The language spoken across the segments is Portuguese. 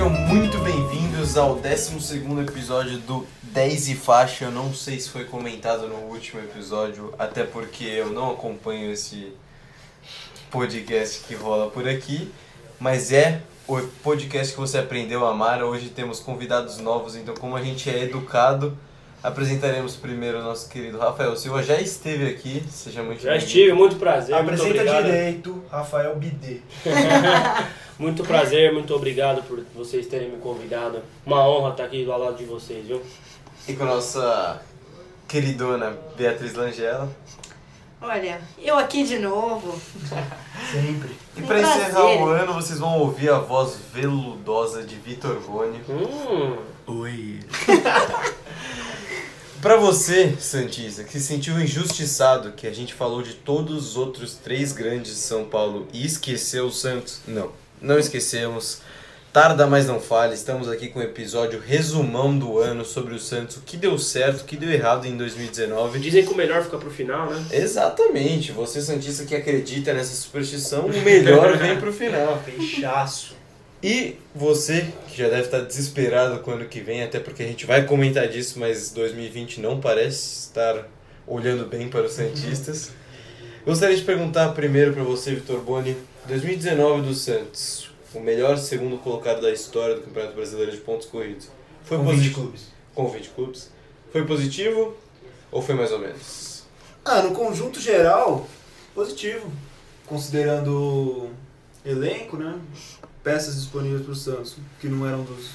Sejam muito bem-vindos ao 12 episódio do 10 e faixa. Eu não sei se foi comentado no último episódio, até porque eu não acompanho esse podcast que rola por aqui, mas é o podcast que você aprendeu a amar. Hoje temos convidados novos, então, como a gente é educado, apresentaremos primeiro o nosso querido Rafael Silva. Já esteve aqui, seja muito Já estive, muito prazer. Apresenta muito direito, Rafael Bidê. Muito prazer, muito obrigado por vocês terem me convidado. Uma honra estar aqui do lado de vocês, viu? E com a nossa queridona Beatriz Langella. Olha, eu aqui de novo. Sempre. E para encerrar o ano, vocês vão ouvir a voz veludosa de Vitor Boni. Hum, Oi. Pra você, Santista, que se sentiu injustiçado que a gente falou de todos os outros três grandes de São Paulo e esqueceu o Santos, não, não esquecemos. Tarda, mas não fale. Estamos aqui com o episódio resumão do ano sobre o Santos, o que deu certo, o que deu errado em 2019. dizem que o melhor fica pro final, né? Exatamente, você Santista que acredita nessa superstição, o melhor vem pro final. Fechaço. E você, que já deve estar desesperado com o ano que vem, até porque a gente vai comentar disso, mas 2020 não parece estar olhando bem para os Santistas. Gostaria de perguntar primeiro para você, Vitor Boni, 2019 do Santos, o melhor segundo colocado da história do Campeonato Brasileiro de pontos corridos. Foi Com 20 positivo clubes. com 20 clubes. Foi positivo ou foi mais ou menos? Ah, no conjunto geral, positivo. Considerando elenco, né? Peças disponíveis para o Santos, que não eram dos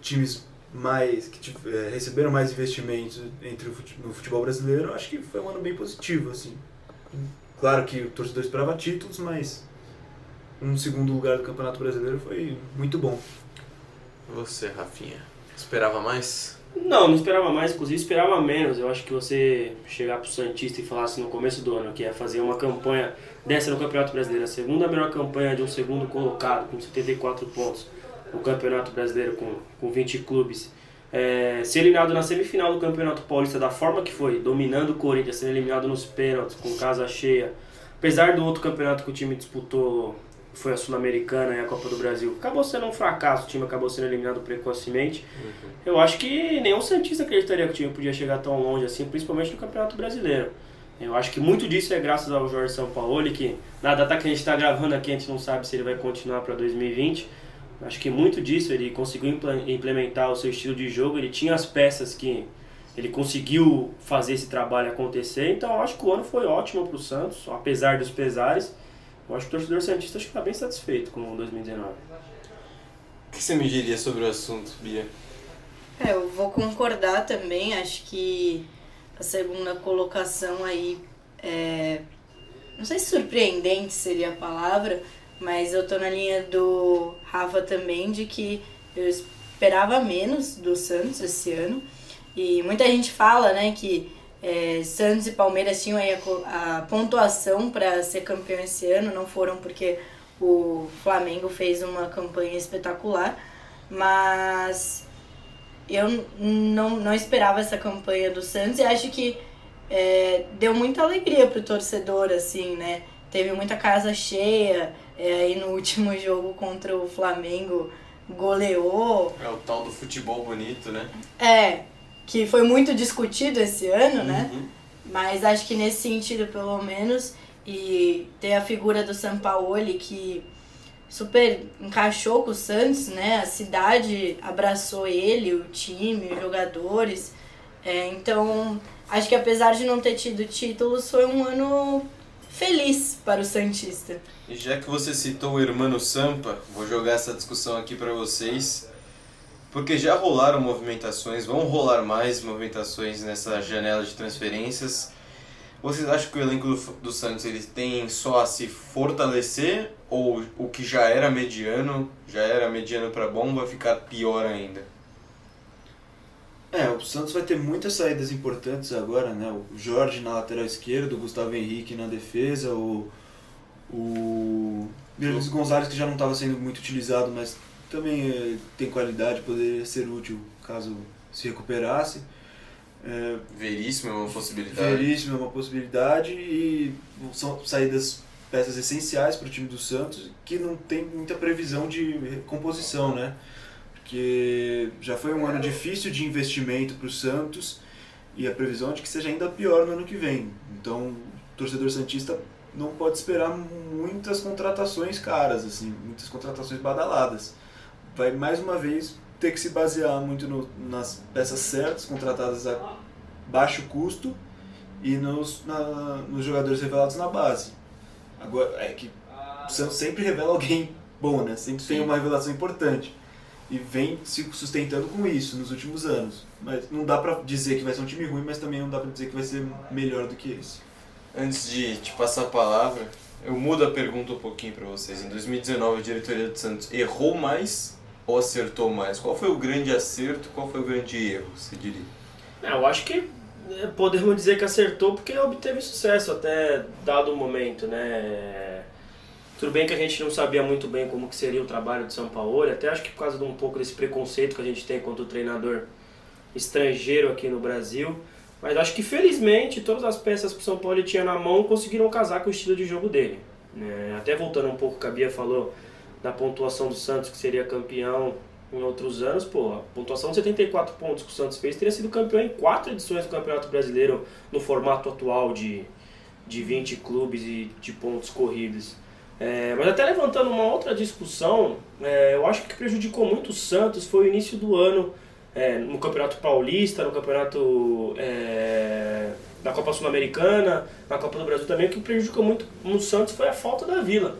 times mais que eh, receberam mais investimentos entre no futebol brasileiro, acho que foi um ano bem positivo, assim. Claro que o torcedor esperava títulos, mas um segundo lugar do Campeonato Brasileiro foi muito bom. Você, Rafinha, esperava mais? Não, não esperava mais, inclusive esperava menos. Eu acho que você chegar pro Santista e falasse no começo do ano que ia fazer uma campanha dessa no Campeonato Brasileiro, a segunda melhor campanha de um segundo colocado, com 74 pontos no Campeonato Brasileiro, com, com 20 clubes. É, ser eliminado na semifinal do Campeonato Paulista da forma que foi, dominando o Corinthians, sendo eliminado nos pênaltis, com casa cheia. Apesar do outro campeonato que o time disputou, foi a Sul-Americana e a Copa do Brasil, acabou sendo um fracasso, o time acabou sendo eliminado precocemente. Eu acho que nenhum Santista acreditaria que o time podia chegar tão longe assim, principalmente no Campeonato Brasileiro. Eu acho que muito disso é graças ao Jorge Sampaoli, que na data que a gente está gravando aqui a gente não sabe se ele vai continuar para 2020. Acho que muito disso ele conseguiu implementar o seu estilo de jogo, ele tinha as peças que ele conseguiu fazer esse trabalho acontecer. Então eu acho que o ano foi ótimo para o Santos, apesar dos pesares. Eu acho que o torcedor Santista está bem satisfeito com o 2019. O que você me diria sobre o assunto, Bia? É, eu vou concordar também, acho que a segunda colocação aí é. Não sei se surpreendente seria a palavra, mas eu tô na linha do Rafa também de que eu esperava menos do Santos esse ano. E muita gente fala, né, que é, Santos e Palmeiras tinham aí a, a pontuação para ser campeão esse ano, não foram porque o Flamengo fez uma campanha espetacular, mas eu não, não esperava essa campanha do Santos e acho que é, deu muita alegria pro torcedor, assim, né? Teve muita casa cheia, é, aí no último jogo contra o Flamengo goleou. É o tal do futebol bonito, né? É, que foi muito discutido esse ano, né? Uhum. Mas acho que nesse sentido, pelo menos, e ter a figura do Sampaoli que super encaixou com o Santos, né? A cidade abraçou ele, o time, os jogadores. É, então, acho que apesar de não ter tido títulos, foi um ano feliz para o Santista. E já que você citou o Hermano Sampa, vou jogar essa discussão aqui para vocês. Porque já rolaram movimentações, vão rolar mais movimentações nessa janela de transferências. Vocês acham que o elenco do, do Santos ele tem só a se fortalecer ou o que já era mediano, já era mediano para bom, vai ficar pior ainda? É, o Santos vai ter muitas saídas importantes agora, né? O Jorge na lateral esquerda, o Gustavo Henrique na defesa, o, o Luiz Gonzalez que já não estava sendo muito utilizado, mas também eh, tem qualidade, poderia ser útil caso se recuperasse. É, Veríssimo é uma possibilidade. Veríssimo é uma possibilidade e são saídas peças essenciais para o time do Santos que não tem muita previsão de recomposição, né? Porque já foi um ano difícil de investimento para o Santos e a previsão é de que seja ainda pior no ano que vem. Então, o torcedor santista não pode esperar muitas contratações caras, assim, muitas contratações badaladas. Vai mais uma vez ter que se basear muito no, nas peças certas, contratadas a baixo custo e nos, na, nos jogadores revelados na base. Agora, é que o Santos sempre revela alguém bom, né? Sempre Sim. tem uma revelação importante. E vem se sustentando com isso nos últimos anos. Mas não dá pra dizer que vai ser um time ruim, mas também não dá pra dizer que vai ser melhor do que esse. Antes de te passar a palavra, eu mudo a pergunta um pouquinho para vocês. Em 2019, a diretoria do Santos errou mais ou acertou mais? Qual foi o grande acerto, qual foi o grande erro, você diria? É, eu acho que é, podemos dizer que acertou porque obteve sucesso até dado o momento, né? Tudo bem que a gente não sabia muito bem como que seria o trabalho de São Paulo, até acho que por causa de um pouco desse preconceito que a gente tem contra o treinador estrangeiro aqui no Brasil. Mas acho que felizmente todas as peças que o São Paulo tinha na mão conseguiram casar com o estilo de jogo dele. Né? Até voltando um pouco, o que a Bia falou da pontuação do Santos, que seria campeão em outros anos, pô, a pontuação de 74 pontos que o Santos fez teria sido campeão em quatro edições do Campeonato Brasileiro no formato atual de, de 20 clubes e de pontos corridos. É, mas até levantando uma outra discussão, é, eu acho que o prejudicou muito o Santos foi o início do ano é, no Campeonato Paulista, no Campeonato é, da Copa Sul-Americana, na Copa do Brasil também, o que prejudicou muito no Santos foi a falta da Vila.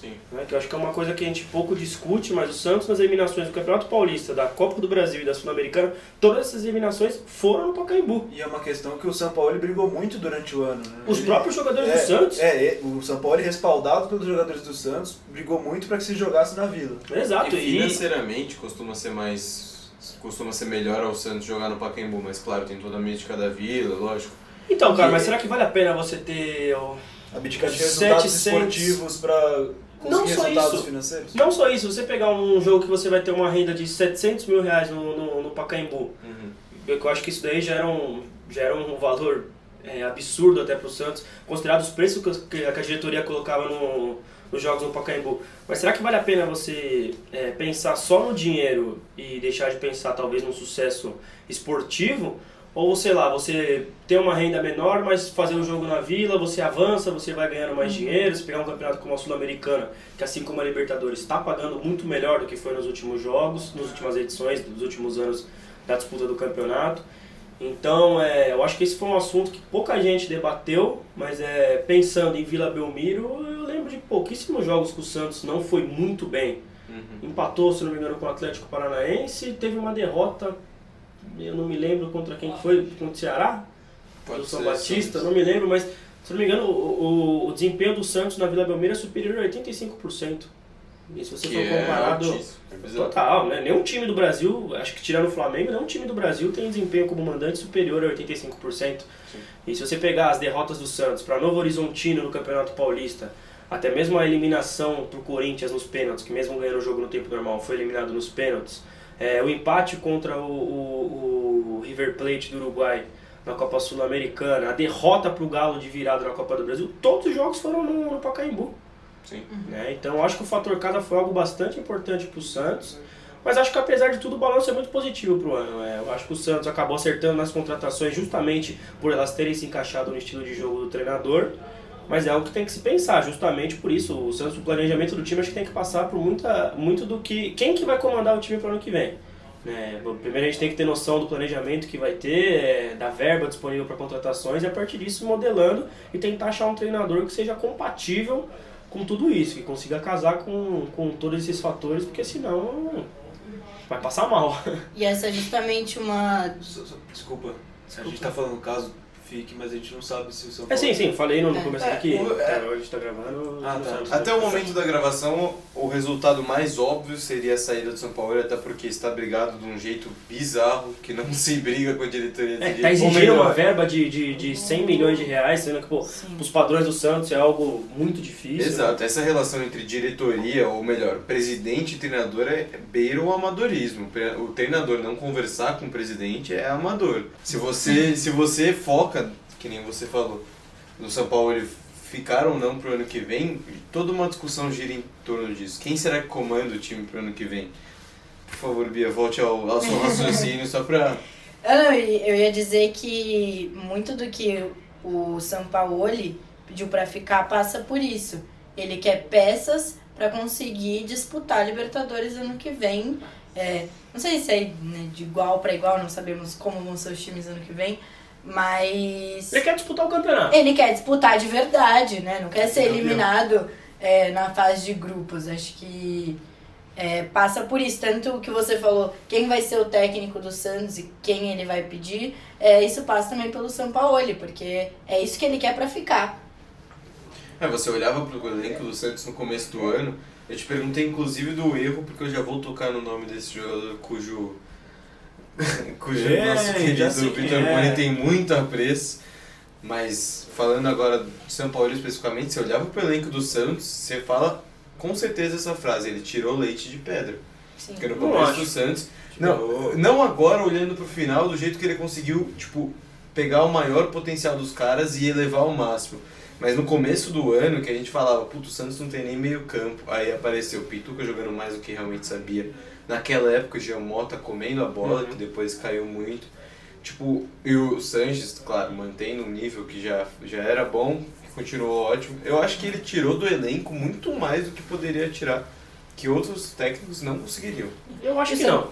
Sim. Né, que eu acho que é uma coisa que a gente pouco discute, mas o Santos nas eliminações do Campeonato Paulista, da Copa do Brasil e da Sul-Americana, todas essas eliminações foram no Pacaembu. E é uma questão que o São Paulo brigou muito durante o ano. Né? Os Ele, próprios jogadores é, do Santos? É, o São Paulo, respaldado pelos jogadores do Santos, brigou muito para que se jogasse na Vila. Exato. E financeiramente e... costuma ser mais costuma ser melhor ao Santos jogar no Pacaembu, mas claro, tem toda a mística da Vila, lógico. Então, cara, mas será que vale a pena você ter... Ó, Abdicar de resultados 700... esportivos para não só isso. financeiros? Não só isso, você pegar um jogo que você vai ter uma renda de 700 mil reais no, no, no Pacaembu, uhum. eu acho que isso daí já era um, já era um valor é, absurdo até para o Santos, considerado os preços que a, que a diretoria colocava no, nos jogos no Pacaembu. Mas será que vale a pena você é, pensar só no dinheiro e deixar de pensar talvez no sucesso esportivo? Ou, sei lá, você ter uma renda menor, mas fazer um jogo na vila, você avança, você vai ganhando mais uhum. dinheiro. Se pegar um campeonato como a Sul-Americana, que assim como a Libertadores está pagando muito melhor do que foi nos últimos jogos, nas últimas edições, dos últimos anos da disputa do campeonato. Então, é, eu acho que esse foi um assunto que pouca gente debateu, mas é, pensando em Vila Belmiro, eu lembro de pouquíssimos jogos que o Santos não foi muito bem. Uhum. Empatou, se não me engano, com o Atlético Paranaense, teve uma derrota eu não me lembro contra quem foi, contra o Ceará, Pode do São Batista, não me lembro, mas se não me engano, o, o, desempenho do Santos na Vila Belmiro é superior a 85%. E se você que for comparado. É total, né? Nenhum time do Brasil, acho que tirando o Flamengo, nenhum time do Brasil tem desempenho como mandante superior a 85%. Sim. E se você pegar as derrotas do Santos para Novo Horizontino no Campeonato Paulista, até mesmo a eliminação para o Corinthians nos pênaltis, que mesmo ganhando o jogo no tempo normal foi eliminado nos pênaltis, é, o empate contra o, o, o, River Plate do Uruguai na Copa Sul-Americana, a derrota para o Galo de virada na Copa do Brasil, todos os jogos foram no, no Pacaembu. Sim. Né? Então acho que o fator casa foi algo bastante importante para o Santos. Mas acho que apesar de tudo o balanço é muito positivo para o ano. Né? Eu acho que o Santos acabou acertando nas contratações justamente por elas terem se encaixado no estilo de jogo do treinador. Mas é algo que tem que se pensar, justamente por isso. O Santos, o planejamento do time, acho que tem que passar por muita, muito do que. Quem que vai comandar o time para o ano que vem? Né? Primeiro a gente tem que ter noção do planejamento que vai ter, é, da verba disponível para contratações e a partir disso modelando e tentar achar um treinador que seja compatível com tudo isso, que consiga casar com, com todos esses fatores, porque senão vai passar mal. E essa é justamente uma. Desculpa, a gente está falando do caso fique, mas a gente não sabe se o São Paulo... É sim, sim, falei no, no é. começo é, aqui, o, é, a gente tá gravando... Ah, tá. Até o momento da gravação, o resultado mais óbvio seria a saída do São Paulo, até porque está brigado de um jeito bizarro, que não se briga com a diretoria. É, tá exigindo uma verba de, de, de 100 milhões de reais, sendo que, pô, sim. os padrões do Santos é algo muito difícil. Exato, né? essa relação entre diretoria, ou melhor, presidente e treinador é beira o amadorismo. O treinador não conversar com o presidente é amador. Se você, se você foca que nem você falou, no São Paulo ele ficar ou não pro ano que vem, toda uma discussão gira em torno disso. Quem será que comanda o time pro ano que vem? Por favor, Bia, volte ao, ao seu raciocínio só pra. Ah, eu ia dizer que muito do que o Sampaoli pediu pra ficar passa por isso. Ele quer peças pra conseguir disputar a Libertadores ano que vem. É, não sei se é né, de igual pra igual, não sabemos como vão ser os times ano que vem, mas Ele quer disputar o campeonato. ele quer disputar de verdade, né? Não quer ser Campeão. eliminado é, na fase de grupos. Acho que é, passa por isso. Tanto o que você falou, quem vai ser o técnico do Santos e quem ele vai pedir, é, isso passa também pelo Sampaoli, porque é isso que ele quer pra ficar. É, você olhava pro elenco do Santos no começo do ano, eu te perguntei inclusive do erro, porque eu já vou tocar no nome desse jogador cujo. cujo É, nosso querido quem Vitor é. Boni tem muito apreço. Mas falando agora de São Paulo especificamente, você olhava pro elenco do Santos, você fala com certeza essa frase, ele tirou leite de pedra. Sim. Porque no Não começo do Santos. Não, não agora olhando pro final, do jeito que ele conseguiu, tipo, pegar o maior potencial dos caras e elevar ao máximo. Mas no começo do ano, que a gente falava, puto, o Santos não tem nem meio campo. Aí apareceu o Pituca jogando mais do que realmente sabia. Naquela época, o Giamota comendo a bola, Uhum. que depois caiu muito. Tipo, e o Sanches, claro, mantém um nível que já, já era bom, que continuou ótimo. Eu acho que ele tirou do elenco muito mais do que poderia tirar, que outros técnicos não conseguiriam. Eu acho que Isso- não.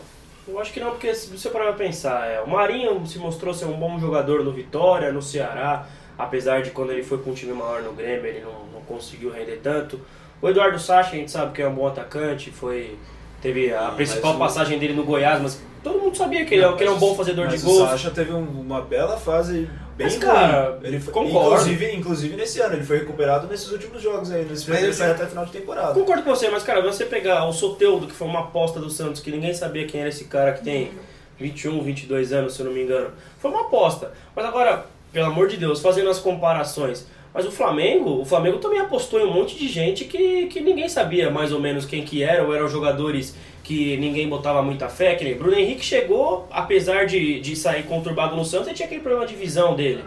Eu acho que não, porque se você parar pra pensar, é, o Marinho se mostrou ser um bom jogador no Vitória, no Ceará, apesar de quando ele foi com um time maior no Grêmio, ele não, não conseguiu render tanto. O Eduardo Sacha, a gente sabe que é um bom atacante, foi teve a principal passagem dele no Goiás, mas todo mundo sabia que ele, é- que ele é um bom fazedor de gols. o Sacha teve um- uma bela fase bem Mas, cara, ele foi, concordo. inclusive, inclusive nesse ano, ele foi recuperado nesses últimos jogos aí, nesse Mas ele- sai até final de temporada. Concordo com você, mas cara, você pegar o Soteudo, que foi uma aposta do Santos, que ninguém sabia quem era esse cara que tem 21, 22 anos, se eu não me engano. Foi uma aposta. Mas agora, pelo amor de Deus, fazendo as comparações. Mas o Flamengo, o Flamengo também apostou em um monte de gente que, que ninguém sabia mais ou menos quem que era, ou eram jogadores que ninguém botava muita fé, que nem Bruno Henrique chegou, apesar de, de sair conturbado no Santos, ele tinha aquele problema de visão dele.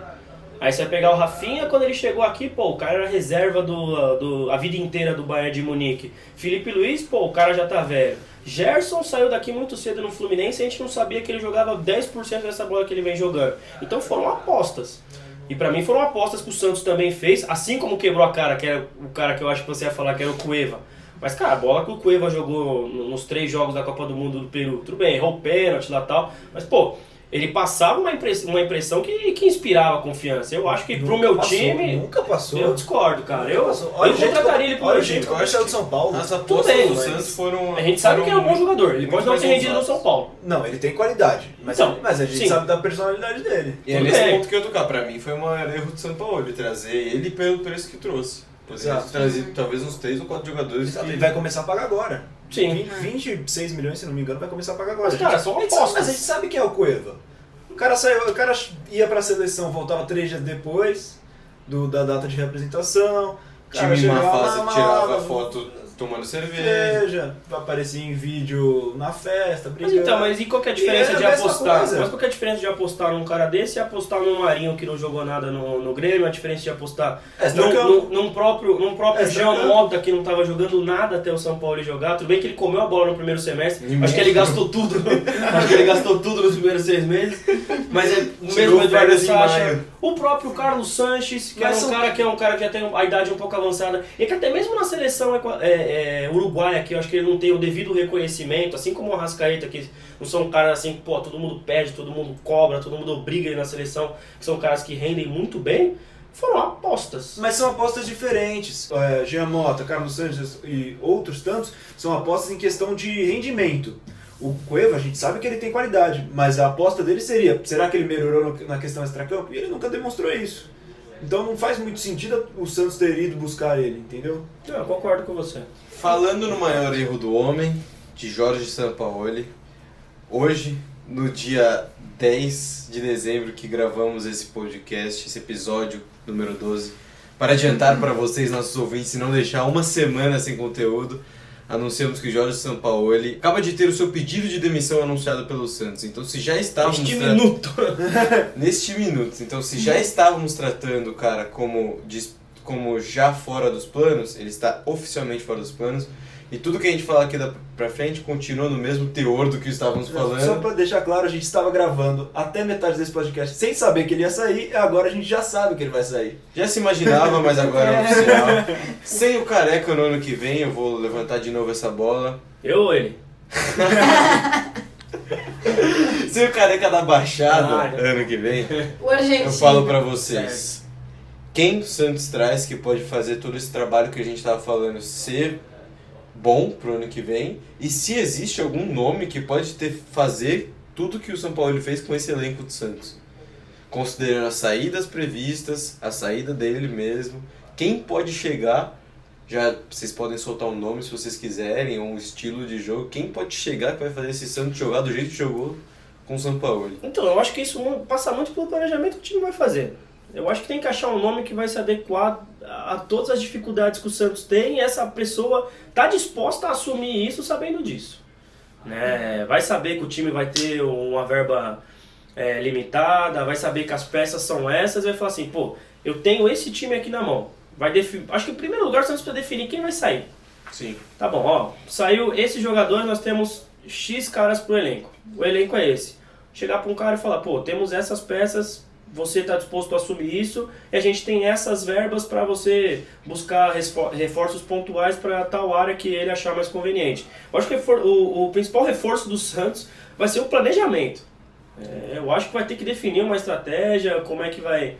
Aí você vai pegar o Rafinha, quando ele chegou aqui, pô, o cara era reserva do, do, a vida inteira do Bayern de Munique. Felipe Luiz, pô, o cara já tá velho. Gerson saiu daqui muito cedo no Fluminense e a gente não sabia que ele jogava 10% dessa bola que ele vem jogando. Então foram apostas. E pra mim foram apostas que o Santos também fez, assim como quebrou a cara, que era o cara que eu acho que você ia falar que era o Cueva. Mas, cara, a bola que o Cueva jogou no- nos três jogos da Copa do Mundo do Peru, tudo bem, errou o pênalti lá tal, mas, pô, ele passava uma impressão, uma impressão que, que inspirava confiança. Eu acho que pro Nunca meu passou, time, Nunca passou. eu discordo, cara. Eu, Passou. eu o jeito contrataria ele pro olha meu o jeito time. que ele saiu de São Paulo. As Tudo apostas bem, do Santos foram. A gente sabe que ele é um bom jogador, ele pode não ter rendido no. São Paulo. Não, ele tem qualidade. Mas, Então, mas a gente sim. sabe da personalidade dele. E é nesse ponto que eu tocar. Pra mim foi um erro de São Paulo ele trazer ele pelo preço que trouxe. Exato. trazido talvez uns 3 ou 4 jogadores Exato, que... Ele vai começar a pagar agora. Sim. Vin- 26 milhões, se não me engano, vai começar a pagar agora. Mas, cara, A gente- são a gente sabe- apostas. Mas a gente sabe quem é o Cueva. O cara saiu, o cara ia pra seleção, voltava três dias depois do, da data de representação. O cara time chegava fase tirava foto tomando cerveja. cerveja, aparecia em vídeo na festa, Mas brigando. então, mas e qual que é a diferença de apostar? coisa. Mas qual que é a diferença de apostar num cara desse e apostar num Marinho que não jogou nada no, no Grêmio? A diferença de apostar É, num, num, num próprio, num próprio É, Jean. Mota que não tava jogando nada até o São Paulo jogar. Tudo bem que ele comeu a bola no primeiro semestre. E Acho que ele gastou tudo. Acho que ele gastou tudo nos primeiros seis meses. Mas é mesmo Eduardo Sacha. O próprio Carlos Sanches, que Mas é um cara que é um cara que já tem a idade um pouco avançada. E que até mesmo na seleção equa- é, é, uruguaia, que eu acho que ele não tem o devido reconhecimento, assim como o Arrascaeta, que não são caras assim, pô, todo mundo pede, todo mundo cobra, todo mundo obriga ele na seleção, que são caras que rendem muito bem, foram apostas. Mas são apostas diferentes. É, Jean Mota, Carlos Sanches e outros tantos são apostas em questão de rendimento. O Cueva, a gente sabe que ele tem qualidade, mas a aposta dele seria: será que ele melhorou no- na questão extracampo? E ele nunca demonstrou isso. Então não faz muito sentido o Santos ter ido buscar ele, entendeu? Eu concordo com você. Falando no maior erro do homem, de Jorge Sampaoli, hoje, no dia 10 de dezembro que gravamos esse podcast, esse episódio número 12, para adiantar para vocês, nossos ouvintes, e não deixar uma semana sem conteúdo, anunciamos que Jorge Sampaoli acaba de ter o seu pedido de demissão anunciado pelo Santos. Então, se já estávamos Este tra- minuto. neste minuto. Então, se já estávamos tratando o cara como, como já fora dos planos, ele está oficialmente fora dos planos. E tudo que a gente falar aqui da, pra frente continua no mesmo teor do que estávamos falando. Só pra deixar claro, a gente estava gravando até metade desse podcast sem saber que ele ia sair, e agora a gente já sabe que ele vai sair. Já se imaginava, mas agora é oficial. Sem o careca no ano que vem, eu vou levantar de novo essa bola. Eu ou ele? Sem o careca da Baixada Ah, ano que vem, eu falo pra vocês. Quem o Santos traz que pode fazer todo esse trabalho que a gente tava falando ser bom pro ano que vem? E se existe algum nome que pode ter fazer tudo que o São Paulo fez com esse elenco do Santos? Considerando as saídas previstas, a saída dele mesmo, quem pode chegar já vocês podem soltar um nome se vocês quiserem, um estilo de jogo. Quem pode chegar que vai fazer esse Santos jogar do jeito que jogou com o São Paulo? Então, eu acho que isso passa muito pelo planejamento que o time vai fazer. Eu acho que tem que achar um nome que vai se adequar a todas as dificuldades que o Santos tem e essa pessoa tá disposta a assumir isso sabendo disso. Né? Vai saber que o time vai ter uma verba é, limitada, vai saber que as peças são essas e vai falar assim, pô, eu tenho esse time aqui na mão. Vai Acho que em primeiro lugar o Santos precisa definir quem vai sair. Sim. Tá bom, ó. Saiu esse jogador, nós temos X caras pro elenco. O elenco é esse. Chegar pra um cara e falar, pô, temos essas peças, você tá disposto a assumir isso, e a gente tem essas verbas para você buscar reforços pontuais para tal área que ele achar mais conveniente. Eu acho que o, o principal reforço do Santos vai ser o planejamento. É, eu acho que vai ter que definir uma estratégia, como é que vai,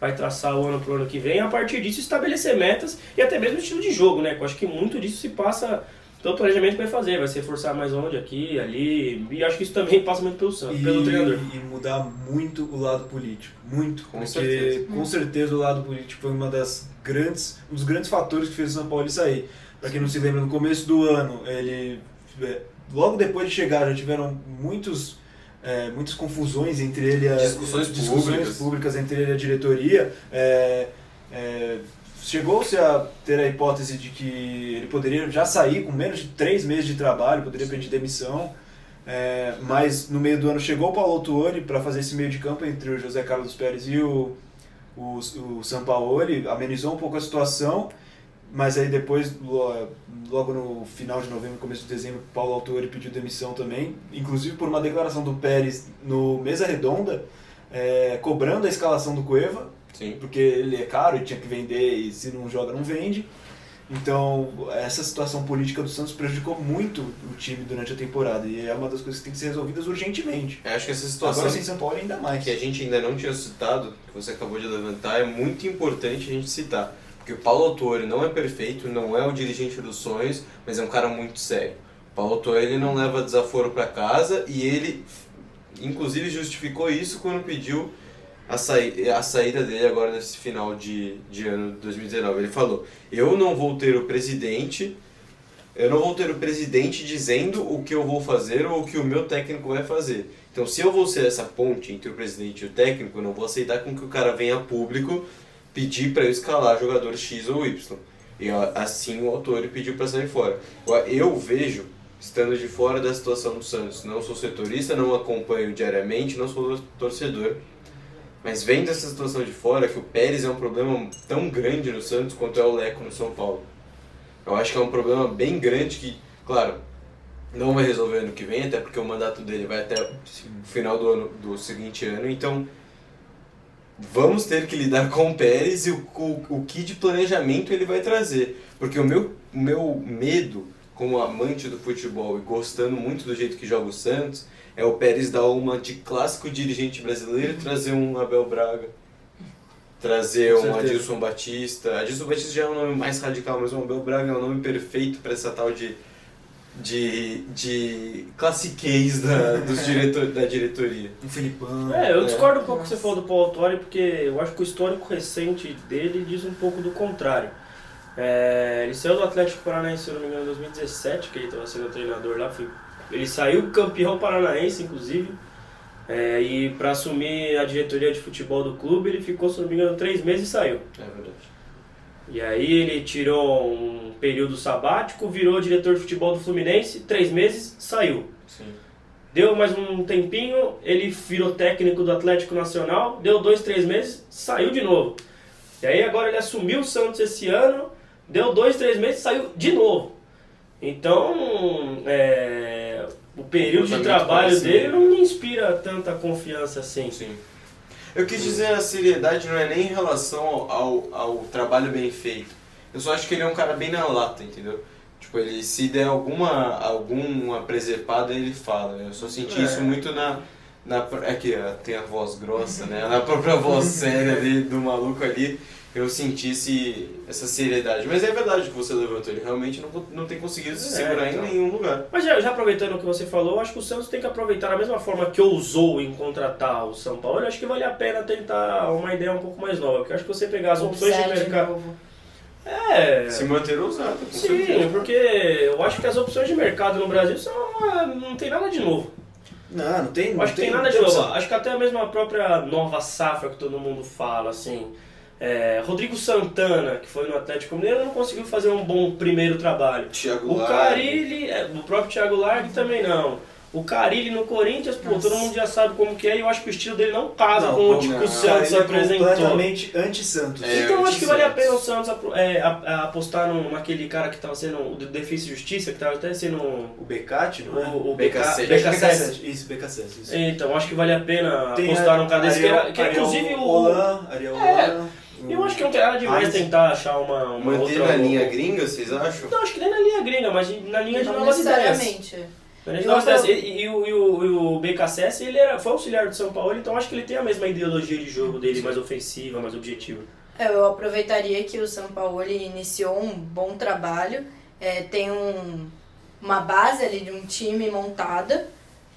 vai traçar o ano pro ano que vem, a partir disso estabelecer metas e até mesmo estilo de jogo, né? Eu acho que muito disso se passa pelo planejamento que vai fazer, vai se reforçar mais onde, aqui, ali, e acho que isso também passa muito pelo Santos, E, pelo treinador. e mudar muito o lado político. Muito. Com porque certeza. com certeza o lado político foi uma das grandes, um dos grandes fatores que fez o São Paulo sair. Pra quem não se lembra, no começo do ano, ele. é, Logo depois de chegar, já tiveram muitos. é, muitas confusões entre ele e a, Discussões públicas. públicas entre ele e a diretoria. É, é, Chegou-se a ter a hipótese de que ele poderia já sair com menos de três meses de trabalho, poderia pedir demissão. É, mas no meio do ano chegou o Paulo Autuori para fazer esse meio de campo entre o José Carlos Pérez e o, o, o Sampaoli, amenizou um pouco a situação, mas aí depois, lo- logo no final de novembro, começo de dezembro, Paulo Autuori pediu demissão também, inclusive por uma declaração do Pérez no Mesa Redonda, é, cobrando a escalação do Cueva, Sim. porque ele é caro e tinha que vender e se não joga não vende. Então, essa situação política do Santos prejudicou muito o time durante a temporada e é uma das coisas que tem que ser resolvidas urgentemente. Eu acho que essa situação Agora sem São Paulo ainda mais. que a gente ainda não tinha citado, que você acabou de levantar, é muito importante a gente citar. Porque o Paulo Autori não é perfeito, não é o dirigente dos sonhos, mas é um cara muito sério. O Paulo Autori ele não leva desaforo para casa e ele, inclusive, justificou isso quando pediu a, saí a saída dele agora nesse final de, de ano de 2019. Ele falou: Eu não vou ter o presidente. Eu não vou ter o presidente dizendo o que eu vou fazer ou o que o meu técnico vai fazer. Então, se eu vou ser essa ponte entre o presidente e o técnico, eu não vou aceitar com que o cara venha a público pedir para eu escalar jogador X ou Y. E assim o autor pediu para sair fora. Eu vejo, estando de fora da situação do Santos, não sou setorista, não acompanho diariamente, não sou torcedor, mas vendo essa situação de fora, que o Pérez é um problema tão grande no Santos quanto é o Leco no São Paulo. Eu acho que é um problema bem grande que, claro, não vai resolver ano que vem, até porque o mandato dele vai até o final do ano do seguinte ano, então vamos ter que lidar com o Pérez e o, o, o que de planejamento ele vai trazer. Porque o meu, o meu medo, como amante do futebol e gostando muito do jeito que joga o Santos, é o Pérez dar uma de clássico dirigente brasileiro e trazer um Abel Braga. Trazer um. Adilson Batista. Adilson Batista já é um nome mais radical, mas o Abel Braga é um nome perfeito para essa tal de, de, de classiquez da, dos diretor, da diretoria. Um Filipão. É, eu É. discordo um pouco que você falou do Paulo Autori, porque eu acho que o histórico recente dele diz um pouco do contrário. É, ele saiu do Atlético Paranaense, se não me engano, em 2017, que ele estava sendo treinador lá. foi- ele saiu campeão paranaense, inclusive. É, e para assumir a diretoria de futebol do clube, ele ficou, se não me engano, três meses e saiu. É verdade. E aí ele tirou um período sabático, virou diretor de futebol do Fluminense, três meses, saiu. Sim. Deu mais um tempinho, ele virou técnico do Atlético Nacional, deu dois, três meses, saiu de novo. E aí agora ele assumiu o Santos esse ano, deu dois, três meses e saiu de novo. Então, é, o período de trabalho dele não me inspira tanta confiança assim. Sim. Eu quis dizer a seriedade não é nem em relação ao, ao trabalho bem feito. Eu só acho que ele é um cara bem na lata, entendeu? Tipo, ele se der alguma, alguma presepada, ele fala. Eu só senti É. isso muito na. na é que ó, tem a voz grossa, né? Na própria voz séria ali do maluco ali, eu senti esse, essa seriedade. Mas é verdade que você levantou, ele realmente não, não tem conseguido se É, segurar então. em nenhum lugar. Mas já, já aproveitando o que você falou, eu acho que o Santos tem que aproveitar da mesma forma que ousou em contratar o São Paulo. Eu acho que vale a pena tentar uma ideia um pouco mais nova. Porque eu acho que você pegar as opções de mercado. É. Se manter ousado, com Sim, certeza. porque eu acho que as opções de mercado no Brasil são, não tem nada de novo. Não, não tem. Não acho que tem nada de novo. Acho que até mesmo a própria nova safra que todo mundo fala, assim. É, Rodrigo Santana, que foi no Atlético Mineiro, não conseguiu fazer um bom primeiro trabalho. Thiago O. Carilli, é, o próprio Thiago Largue também não. O Carilli no Corinthians, pô, Nossa. todo mundo já sabe como que é e eu acho que o estilo dele não casa Não, com o tipo que o Santos Ele é apresentou. completamente anti-Santos. É, então eu acho que vale a pena o Santos é, a- a- apostar num, naquele cara que tava sendo o do Defesa e Justiça, que tava até sendo O Becati, não é? o, o BK7. BK, BK7. Isso, BK7. Isso. Então, acho que vale a pena Tem apostar a- num cara desse, que, Ariel- era, que é Ariel inclusive o... Holan, Ariel É, Holan, o- Eu acho que não tem nada demais tentar achar uma, uma Manter outra... na linha gringa, vocês acham? Não, acho que nem na linha gringa, mas na linha de novas ideias. necessariamente. Na linha de Eu novas vou- ideias. E, e o, e, o, e o BKSS, ele era, foi auxiliar do São Paulo, então acho que ele tem a mesma ideologia de jogo dele, mais ofensiva, mais objetiva. É, eu aproveitaria que o São Paulo ele iniciou um bom trabalho, é, tem um, uma base ali de um time montada,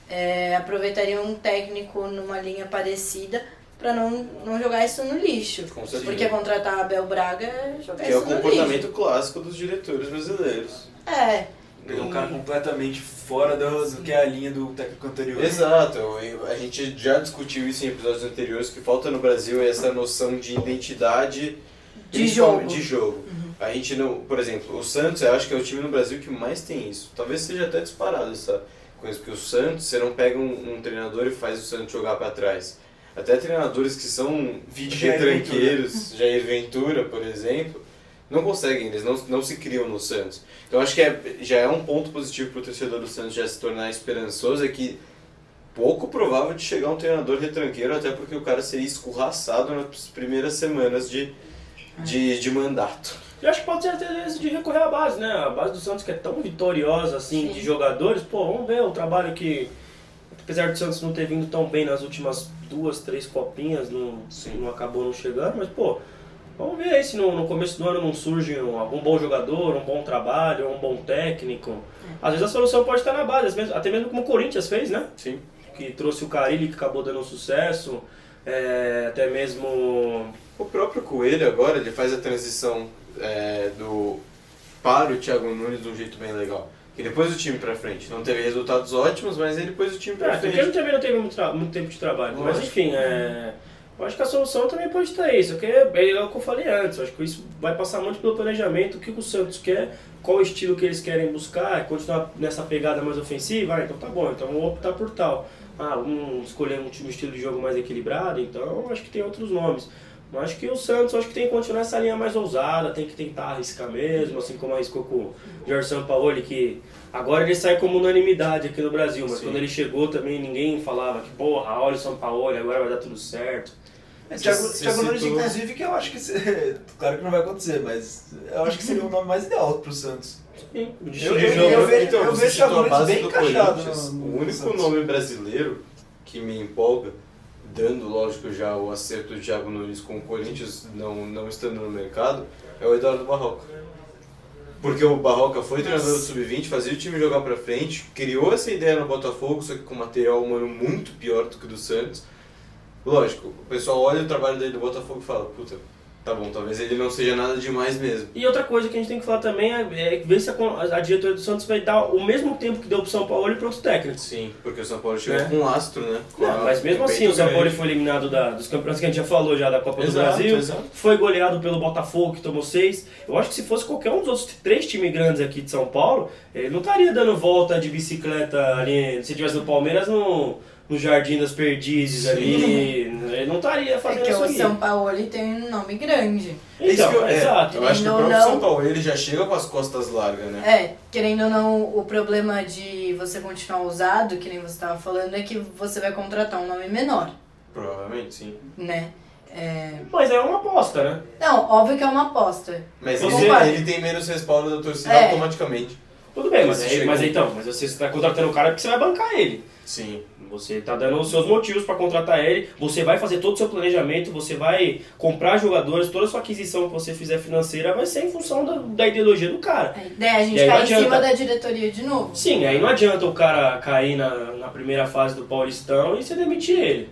é, aproveitaria um técnico numa linha parecida para não, não jogar isso no lixo. Com certeza. Porque contratar Abel Braga é jogar Que é isso o no comportamento clássico dos diretores brasileiros. lixo. É, Pegar um cara completamente fora do, do que é a linha do técnico anterior. Exato, a gente já discutiu isso em episódios anteriores, que falta no Brasil é essa noção de identidade De jogo. de jogo. A gente não, por exemplo, o Santos eu acho que é o time no Brasil que mais tem isso. Talvez seja até disparado essa coisa, porque o Santos, você não pega um, um treinador e faz o Santos jogar pra trás. Até treinadores que são retranqueiros, Jair Ventura, por exemplo, não conseguem, eles não, não se criam no Santos. Então acho que é, já é um ponto positivo pro torcedor do Santos já se tornar esperançoso, é que pouco provável de chegar um treinador retranqueiro, até porque o cara seria escorraçado nas primeiras semanas de, de, de mandato. Eu acho que pode ser até esse de recorrer à base, né? A base do Santos que é tão vitoriosa, assim, Sim. de jogadores. Pô, vamos ver o trabalho que... Apesar do Santos não ter vindo tão bem nas últimas duas, três copinhas, não, não acabou não chegando, mas, pô, vamos ver aí se no, no começo do ano não surge um, algum bom jogador, um bom trabalho, um bom técnico. Às vezes a solução pode estar na base, até mesmo como o Corinthians fez, né? Sim. Que trouxe o Carilli, que acabou dando um sucesso, é, até mesmo... O próprio Coelho agora, ele faz a transição é, do para o Thiago Nunes de um jeito bem legal. Que pôs o time pra frente. Não teve resultados ótimos, mas ele pôs o time pra É, porque ele frente. também não teve muito, muito tempo de trabalho. Mas Lógico. enfim, é, eu acho que a solução também pode estar isso. Porque é, é o que eu falei antes. Eu acho que isso vai passar muito pelo planejamento. O que o Santos quer, qual o estilo que eles querem buscar. Continuar nessa pegada mais ofensiva. Ah, então tá bom, então vou optar por tal. Ah, um, escolher um, um estilo de jogo mais equilibrado. Então acho que tem outros nomes. Mas acho que o Santos acho que tem que continuar essa linha mais ousada, tem que tentar arriscar mesmo, assim como arriscou com o Jorge Sampaoli, que agora ele sai como unanimidade aqui no Brasil, mas Sim. quando ele chegou também ninguém falava que, porra, olha o Sampaoli, agora vai dar tudo certo. É, Thiago, Thiago Nunes, inclusive, que eu acho que. se- Claro que não vai acontecer, mas eu acho que seria o nome mais ideal pro Santos. Sim, o Eu- eu- eu vejo- então, eu vejo Thiago Nunes bem do encaixado Corinthians. no- O no único Santos. nome brasileiro que me empolga, dando, lógico, já o acerto do Thiago Nunes com o Corinthians não, não estando no mercado, é o Eduardo Barroca. Porque o Barroca foi treinador do Sub-20, fazia o time jogar pra frente, criou essa ideia no Botafogo, só que com material humano muito pior do que o do Santos. Lógico, o pessoal olha o trabalho dele do Botafogo e fala, puta, tá bom, talvez ele não seja nada demais mesmo. E outra coisa que a gente tem que falar também é, é ver se a, a diretoria do Santos vai dar o mesmo tempo que deu pro São Paulo e para outros técnicos. Sim, porque o São Paulo chegou É. com um astro, né? Com Não, a- mas mesmo assim, o São Paulo grande. foi eliminado da- dos campeonatos que a gente já falou já da Copa Exato, do Brasil, exato. foi goleado pelo Botafogo, que tomou seis. Eu acho que se fosse qualquer um dos outros três times grandes aqui de São Paulo, ele não estaria dando volta de bicicleta ali. Se tivesse no Palmeiras, no, no Jardim das Perdizes ali, ele não estaria É fazendo que isso o aí. São Paulo ele tem um nome grande. É Então, que eu, é, exato. eu acho que o próprio não- São Paulo ele já chega com as costas largas, né? É, querendo ou não, o problema de você continuar usado, que nem você estava falando, é que você vai contratar um nome menor, Provavelmente, sim. né? É... Mas é uma aposta, né? Não, óbvio que é uma aposta. Mas ele, ele tem menos respaldo da torcida É. automaticamente. Tudo bem, mas, chegou- mas então, mas você está contratando o cara porque você vai bancar ele. Sim. Você está dando os seus motivos para contratar ele, você vai fazer todo o seu planejamento, você vai comprar jogadores, toda a sua aquisição que você fizer financeira vai ser em função da, da ideologia do cara. Aí, daí a gente E aí não cai em adianta. cima da diretoria de novo. Sim, aí não adianta o cara cair na, na primeira fase do Paulistão e você demitir ele.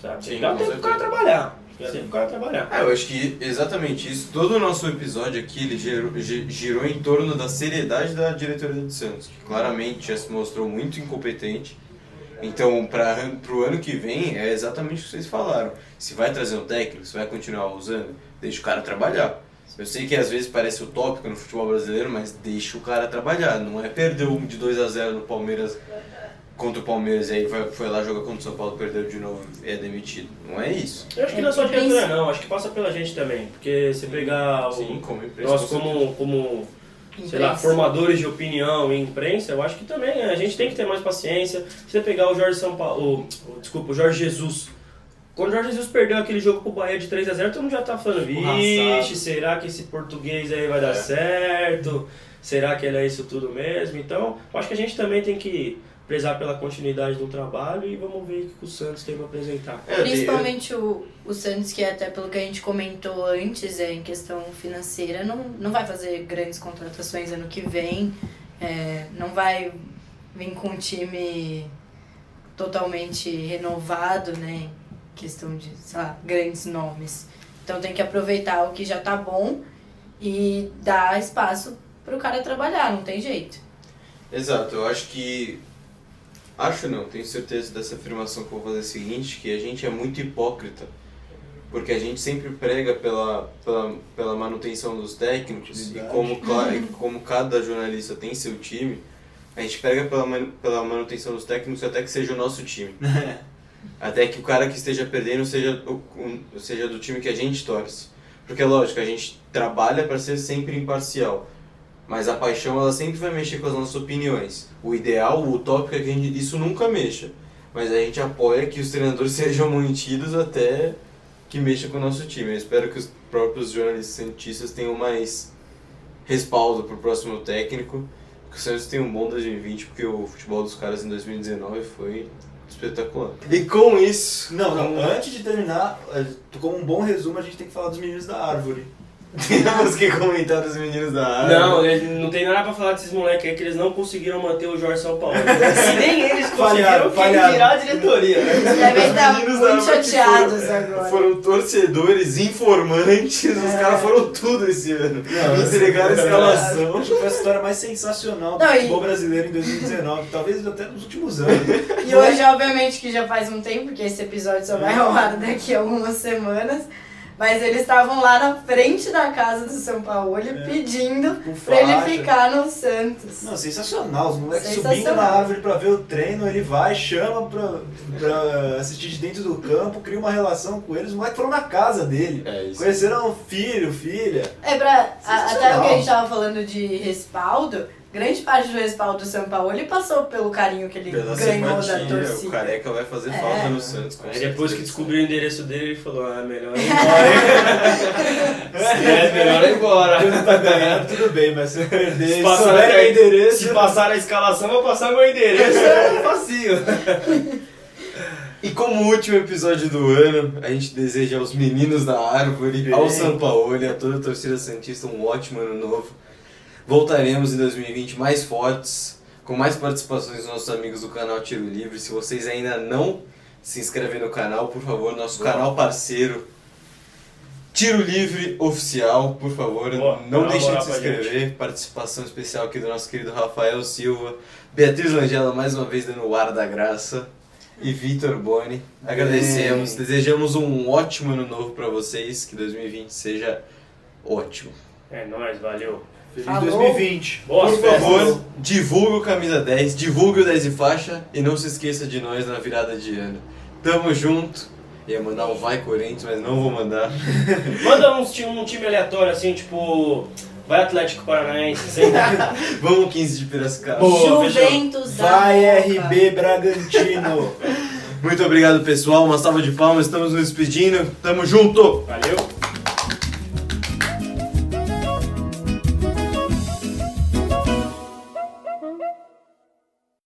Sabe? Sim, Dá tempo pro certeza. cara trabalhar. Cara trabalhar. Ah, eu acho que exatamente isso. Todo o nosso episódio aqui ele girou, gi- girou em torno da seriedade da diretoria do Santos, que claramente já se mostrou muito incompetente. Então, para o ano que vem, é exatamente o que vocês falaram. Se vai trazer um técnico, se vai continuar usando, deixa o cara trabalhar. Eu sei que às vezes parece utópico no futebol brasileiro, mas deixa o cara trabalhar. Não é perder um de 2 a 0 no Palmeiras contra o Palmeiras e aí vai- foi lá jogar contra o São Paulo, perdeu de novo e é demitido. Não é isso. Eu acho que não é só a diretoria não, acho que passa pela gente também. Porque você pegar o, Sim, como imprensa. nós com certeza. como, como sei lá, Imprensa. formadores de opinião e imprensa, eu acho que também a gente tem que ter mais paciência. Se você pegar o Jorge São Paulo, o, desculpa, o Jorge Jesus. Quando o Jorge Jesus perdeu aquele jogo pro Bahia de 3 a 0 todo mundo já tá falando, vixe, Arrasado. será que esse português aí vai dar É. certo? Será que ele é isso tudo mesmo? Então, acho que a gente também tem que prezar pela continuidade do trabalho e vamos ver o que o Santos tem pra apresentar. É, Principalmente o, o Santos, que até pelo que a gente comentou antes, é, em questão financeira, não, não vai fazer grandes contratações ano que vem, é, não vai vir com um time totalmente renovado, né? Em questão de, sei lá, grandes nomes. Então tem que aproveitar o que já tá bom e dar espaço pro cara trabalhar, não tem jeito. Exato, eu acho que. Acho não, tenho certeza dessa afirmação que eu vou fazer a seguinte, que a gente é muito hipócrita. Porque a gente sempre prega pela, pela, pela manutenção dos técnicos e como, e como cada jornalista tem seu time, a gente prega pela, pela manutenção dos técnicos até que seja o nosso time. Até que o cara que esteja perdendo seja, o, o- seja do time que a gente torce. Porque, lógico, a gente trabalha para ser sempre imparcial. Mas a paixão, ela sempre vai mexer com as nossas opiniões. O ideal, o utópico é que a gente, isso nunca mexa. Mas a gente apoia que os treinadores sejam mantidos até que mexa com o nosso time. Eu espero que os próprios jornalistas cientistas tenham mais respaldo pro próximo técnico. Que o Santos tenha um bom 2020, porque o futebol dos caras em 2019 foi espetacular. E com isso, Não, não, antes de terminar, eh, como um bom resumo, a gente tem que falar dos meninos da árvore. Temos que comentar dos meninos da área. Não, ele não tem nada pra falar desses moleques aí que eles não conseguiram manter o Jorge São Paulo. Se nem eles Falharam, conseguiram, quem falharam. dirá a diretoria. Devem estar muito chateados foram- agora. Foram torcedores, informantes, os caras foram tudo esse ano. Não, Entregaram a escalação. Acho que foi a história mais sensacional do Não, e- futebol brasileiro em 2019, talvez até nos últimos anos. E hoje, obviamente, que já faz um tempo, porque esse episódio só vai ao ar daqui a algumas semanas. Mas eles estavam lá na frente da casa do São Paulo pedindo Com pra ele ficar no Santos. Não, sensacional. Os moleques subindo na árvore pra ver o treino, ele vai, chama pra, pra assistir de dentro do campo, cria uma relação com eles. Os moleques foram na casa dele. É isso. Conheceram filho, filha. É pra. a- até o que a gente tava falando de respaldo, grande parte do respaldo do São Paulo ele passou pelo carinho que ele Pela ganhou da simpatia, o torcida. careca vai fazer É. falta no Santos. com Aí depois que descobriu o endereço dele, ele falou, ah, melhor ir embora. é, melhor ir embora. Ele tá ganhando, tudo bem, mas se eu perder, Se se passar meu endereço. Se passar a escalação, eu vou passar meu endereço. É facinho. E como último episódio do ano, a gente deseja aos meninos da árvore, ao São Paulo e a toda a torcida Santista um ótimo ano novo. Voltaremos em 2020 mais fortes, com mais participações dos nossos amigos do canal Tiro Livre. Se vocês ainda não se inscrevem no canal, por favor, nosso Boa. canal parceiro Tiro Livre Oficial, por favor, Boa, não deixem de se gente. inscrever. Participação especial aqui do nosso querido Rafael Silva, Beatriz Langela mais uma vez dando o ar da graça e Vitor Boni. Agradecemos, Bem. desejamos um ótimo ano novo pra vocês, que 2020 seja ótimo. É nóis, valeu. Feliz Falou. 2020. Boas Por festas. favor, divulgue o Camisa 10, divulgue o 10 e faixa e não se esqueça de nós na virada de ano. Tamo junto. Ia mandar um Vai Corinthians, mas não vou mandar. Manda uns ti- um time aleatório assim, tipo. Vai Atlético Paranaense, sempre. Vamos 15 de Piracicaba. Boa. Juventus da Vai Moca. RB Bragantino. Muito obrigado, pessoal. Uma salva de palmas. Estamos nos despedindo. Tamo junto! Valeu.